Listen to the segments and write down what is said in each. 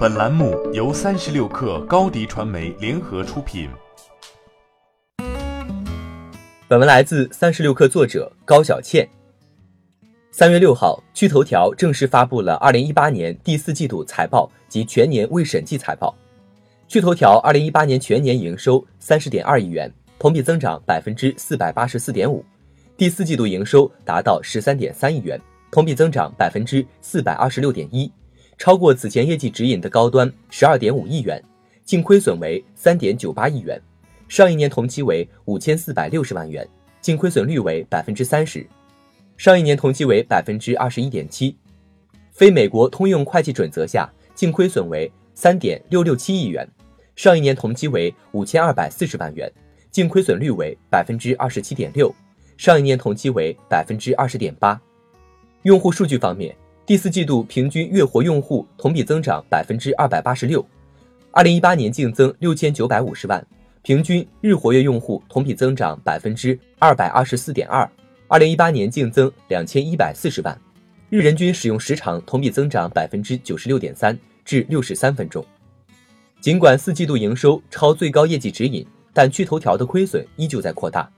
本栏目由三十六氪高低传媒联合出品。本文来自三十六氪作者高小倩。三月六号，趣头条正式发布了二零一八年第四季度财报及全年未审计财报。趣头条二零一八年全年营收三十点二亿元，同比增长百分之四百八十四点五；第四季度营收达到十三点三亿元，同比增长百分之四百二十六点一。超过此前业绩指引的高端十二点五亿元，净亏损为三点九八亿元，上一年同期为五千四百六十万元，净亏损率为百分之三十，上一年同期为百分之二十一点七。非美国通用会计准则下，净亏损为三点六六七亿元，上一年同期为五千二百四十万元，净亏损率为百分之二十七点六，上一年同期为百分之二十点八。用户数据方面。第四季度平均月活用户同比增长百分之二百八十六，二零一八年净增六千九百五十万，平均日活跃用户同比增长百分之二百二十四点二，二零一八年净增两千一百四十万，日人均使用时长同比增长百分之九十六点三至六十三分钟。尽管四季度营收超最高业绩指引，但趣头条的亏损依旧在扩大。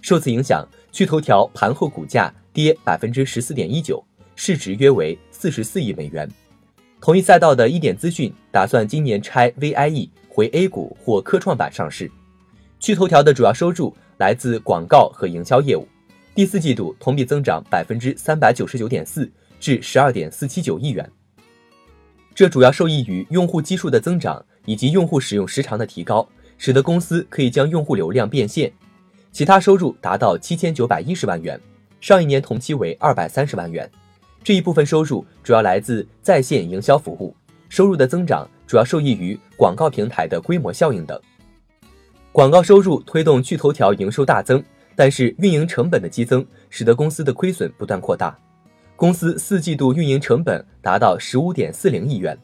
受此影响，趣头条盘后股价跌百分之十四点一九。市值约为四十四亿美元。同一赛道的一点资讯打算今年拆 VIE 回 A 股或科创板上市。趣头条的主要收入来自广告和营销业务，第四季度同比增长百分之三百九十九点四至十二点四七九亿元。这主要受益于用户基数的增长以及用户使用时长的提高，使得公司可以将用户流量变现。其他收入达到七千九百一十万元，上一年同期为二百三十万元。这一部分收入主要来自在线营销服务，收入的增长主要受益于广告平台的规模效应等。广告收入推动趣头条营收大增，但是运营成本的激增使得公司的亏损不断扩大。公司四季度运营成本达到十五点四零亿元，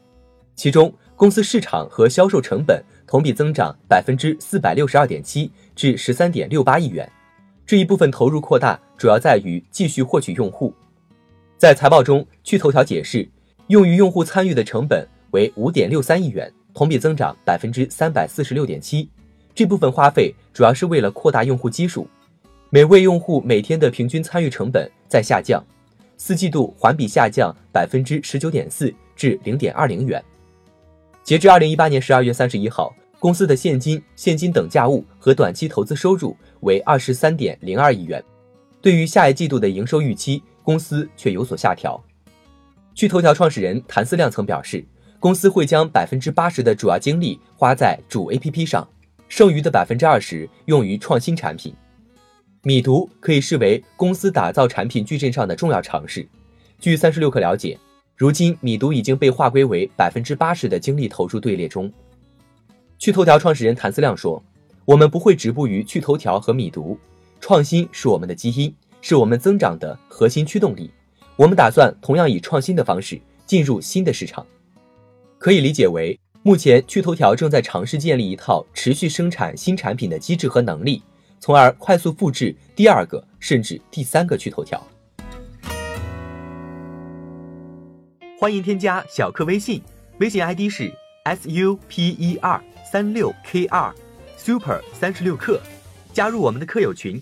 其中公司市场和销售成本同比增长百分之四百六十二点七至十三点六八亿元。这一部分投入扩大主要在于继续获取用户。在财报中，趣头条解释，用于用户参与的成本为五点六三亿元，同比增长百分之三百四十六点七。这部分花费主要是为了扩大用户基数，每位用户每天的平均参与成本在下降，四季度环比下降百分之十九点四至零点二零元。截至二零一八年十二月三十一号，公司的现金、现金等价物和短期投资收入为二十三点零二亿元。对于下一季度的营收预期。公司却有所下调。趣头条创始人谭思亮曾表示，公司会将百分之八十的主要精力花在主 APP 上，剩余的百分之二十用于创新产品。米读可以视为公司打造产品矩阵上的重要尝试。据三十六氪了解，如今米读已经被划归为百分之八十的精力投入队列中。趣头条创始人谭思亮说：“我们不会止步于趣头条和米读，创新是我们的基因。”是我们增长的核心驱动力。我们打算同样以创新的方式进入新的市场，可以理解为，目前趣头条正在尝试建立一套持续生产新产品的机制和能力，从而快速复制第二个甚至第三个趣头条。欢迎添加小课微信，微信 ID 是 s u p e r 三六 k 二 super 三十六课，加入我们的课友群。